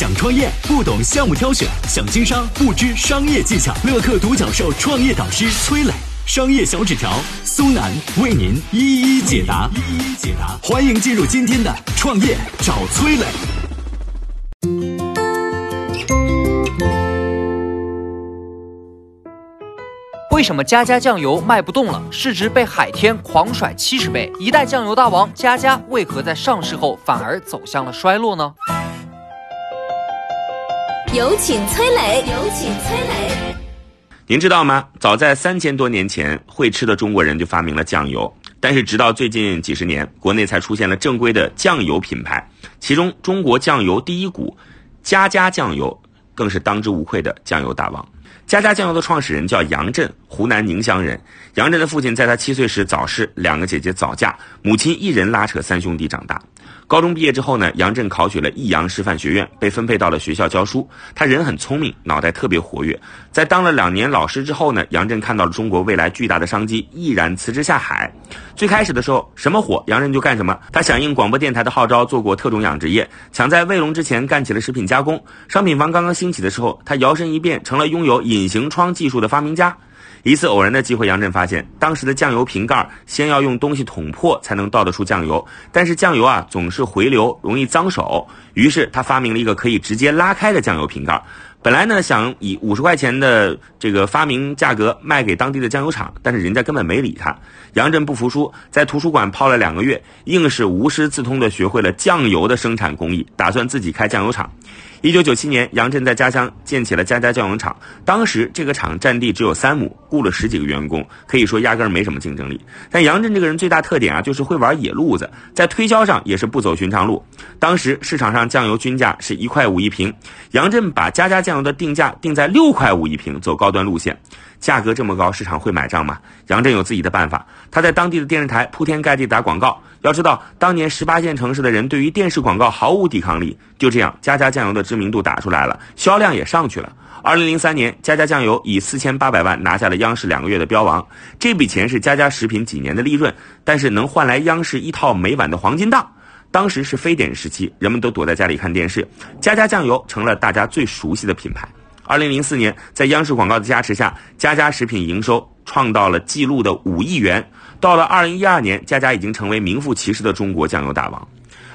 想创业不懂项目挑选，想经商不知商业技巧。乐客独角兽创业导师崔磊，商业小纸条苏南为您一一解答。一一解答，欢迎进入今天的创业找崔磊。为什么家家酱油卖不动了？市值被海天狂甩七十倍，一代酱油大王家家为何在上市后反而走向了衰落呢？有请崔磊，有请崔磊。您知道吗？早在三千多年前，会吃的中国人就发明了酱油。但是直到最近几十年，国内才出现了正规的酱油品牌。其中，中国酱油第一股家家酱油更是当之无愧的酱油大王。家家酱油的创始人叫杨震，湖南宁乡人。杨震的父亲在他七岁时早逝，两个姐姐早嫁，母亲一人拉扯三兄弟长大。高中毕业之后呢，杨震考取了益阳师范学院，被分配到了学校教书。他人很聪明，脑袋特别活跃。在当了两年老师之后呢，杨震看到了中国未来巨大的商机，毅然辞职下海。最开始的时候，什么火杨震就干什么。他响应广播电台的号召，做过特种养殖业，抢在卫龙之前干起了食品加工。商品房刚刚兴起的时候，他摇身一变成了拥有隐形窗技术的发明家。一次偶然的机会，杨震发现当时的酱油瓶盖先要用东西捅破才能倒得出酱油，但是酱油啊总是回流，容易脏手。于是他发明了一个可以直接拉开的酱油瓶盖。本来呢想以五十块钱的这个发明价格卖给当地的酱油厂，但是人家根本没理他。杨震不服输，在图书馆泡了两个月，硬是无师自通的学会了酱油的生产工艺，打算自己开酱油厂。一九九七年，杨震在家乡建起了家家酱油厂。当时这个厂占地只有三亩，雇了十几个员工，可以说压根儿没什么竞争力。但杨震这个人最大特点啊，就是会玩野路子，在推销上也是不走寻常路。当时市场上酱油均价是一块五一瓶，杨震把家家酱油的定价定在六块五一瓶，走高端路线。价格这么高，市场会买账吗？杨震有自己的办法，他在当地的电视台铺天盖地打广告。要知道，当年十八线城市的人对于电视广告毫无抵抗力。就这样，家家酱油的知名度打出来了，销量也上去了。二零零三年，家家酱油以四千八百万拿下了央视两个月的标王，这笔钱是家家食品几年的利润，但是能换来央视一套每晚的黄金档。当时是非典时期，人们都躲在家里看电视，家家酱油成了大家最熟悉的品牌。二零零四年，在央视广告的加持下，佳佳食品营收创到了纪录的五亿元。到了二零一二年，佳佳已经成为名副其实的中国酱油大王。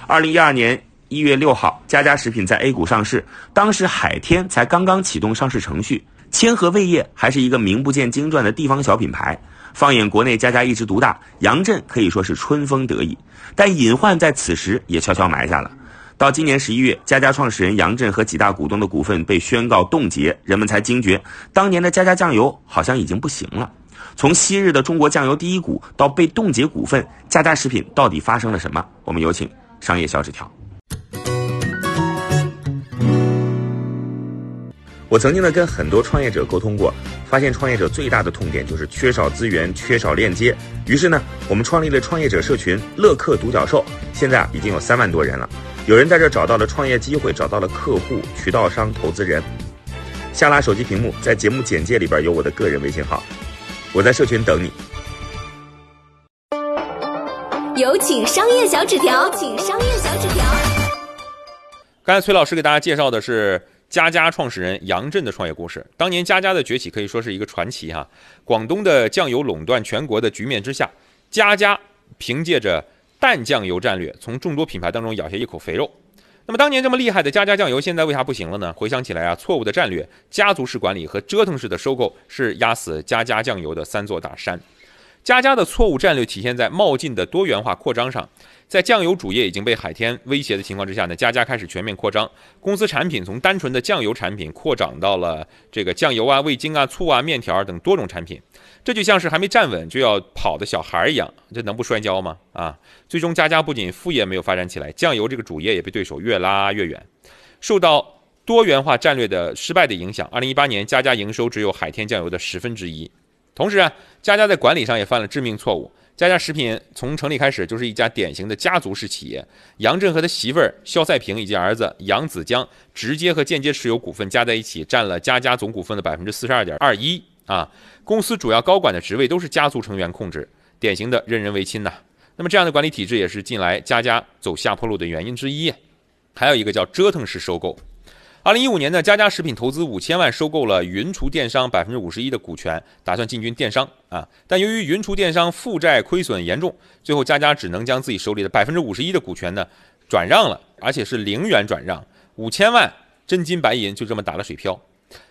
二零一二年一月六号，佳佳食品在 A 股上市，当时海天才刚刚启动上市程序，千和味业还是一个名不见经传的地方小品牌。放眼国内，家家一枝独大，杨震可以说是春风得意，但隐患在此时也悄悄埋下了。到今年十一月，家家创始人杨震和几大股东的股份被宣告冻结，人们才惊觉，当年的家家酱油好像已经不行了。从昔日的中国酱油第一股到被冻结股份，家家食品到底发生了什么？我们有请商业小纸条。我曾经呢跟很多创业者沟通过，发现创业者最大的痛点就是缺少资源、缺少链接。于是呢，我们创立了创业者社群“乐客独角兽”，现在啊已经有三万多人了。有人在这找到了创业机会，找到了客户、渠道商、投资人。下拉手机屏幕，在节目简介里边有我的个人微信号，我在社群等你。有请商业小纸条，请商业小纸条。刚才崔老师给大家介绍的是佳佳创始人杨震的创业故事。当年佳佳的崛起可以说是一个传奇哈。广东的酱油垄断全国的局面之下，佳佳凭借着。淡酱油战略从众多品牌当中咬下一口肥肉。那么当年这么厉害的家家酱油，现在为啥不行了呢？回想起来啊，错误的战略、家族式管理和折腾式的收购是压死家家酱油的三座大山。家家的错误战略体现在冒进的多元化扩张上。在酱油主业已经被海天威胁的情况之下呢，家家开始全面扩张，公司产品从单纯的酱油产品扩展到了这个酱油啊、味精啊、醋啊、面条等多种产品。这就像是还没站稳就要跑的小孩一样，这能不摔跤吗？啊！最终家家不仅副业没有发展起来，酱油这个主业也被对手越拉越远。受到多元化战略的失败的影响，二零一八年家家营收只有海天酱油的十分之一。同时啊，佳佳在管理上也犯了致命错误。佳佳食品从成立开始就是一家典型的家族式企业，杨震和他媳妇儿肖赛平以及儿子杨子江直接和间接持有股份加在一起，占了佳佳总股份的百分之四十二点二一啊。公司主要高管的职位都是家族成员控制，典型的任人唯亲呐。那么这样的管理体制也是近来佳佳走下坡路的原因之一。还有一个叫折腾式收购。二零一五年呢，佳佳食品投资五千万收购了云厨电商百分之五十一的股权，打算进军电商啊。但由于云厨电商负债亏损严重，最后佳佳只能将自己手里的百分之五十一的股权呢转让了，而且是零元转让，五千万真金白银就这么打了水漂。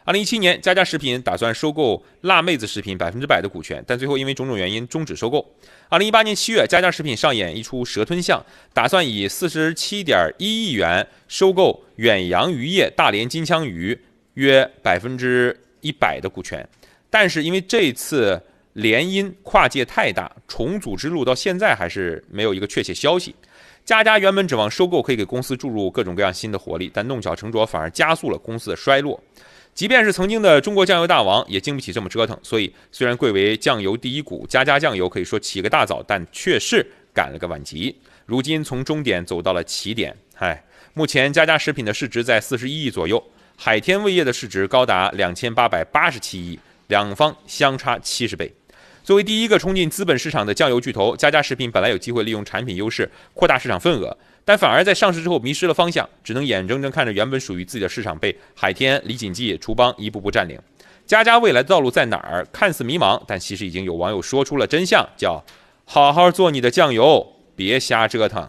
二零一七年，佳佳食品打算收购辣妹子食品百分之百的股权，但最后因为种种原因终止收购。二零一八年七月，佳佳食品上演一出蛇吞象，打算以四十七点一亿元收购远洋渔业大连金枪鱼约百分之一百的股权，但是因为这次联姻跨界太大，重组之路到现在还是没有一个确切消息。佳佳原本指望收购可以给公司注入各种各样新的活力，但弄巧成拙，反而加速了公司的衰落。即便是曾经的中国酱油大王，也经不起这么折腾。所以，虽然贵为酱油第一股，家家酱油可以说起个大早，但却是赶了个晚集。如今从终点走到了起点，嗨，目前家家食品的市值在四十一亿左右，海天味业的市值高达两千八百八十七亿，两方相差七十倍。作为第一个冲进资本市场的酱油巨头，家家食品本来有机会利用产品优势扩大市场份额。但反而在上市之后迷失了方向，只能眼睁睁看着原本属于自己的市场被海天、李锦记、厨邦一步步占领。佳佳未来的道路在哪儿？看似迷茫，但其实已经有网友说出了真相，叫“好好做你的酱油，别瞎折腾”。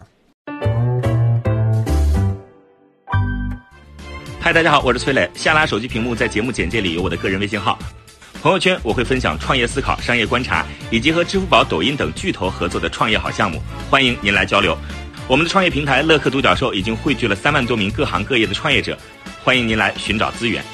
嗨，大家好，我是崔磊。下拉手机屏幕，在节目简介里有我的个人微信号。朋友圈我会分享创业思考、商业观察，以及和支付宝、抖音等巨头合作的创业好项目，欢迎您来交流。我们的创业平台乐客独角兽已经汇聚了三万多名各行各业的创业者，欢迎您来寻找资源。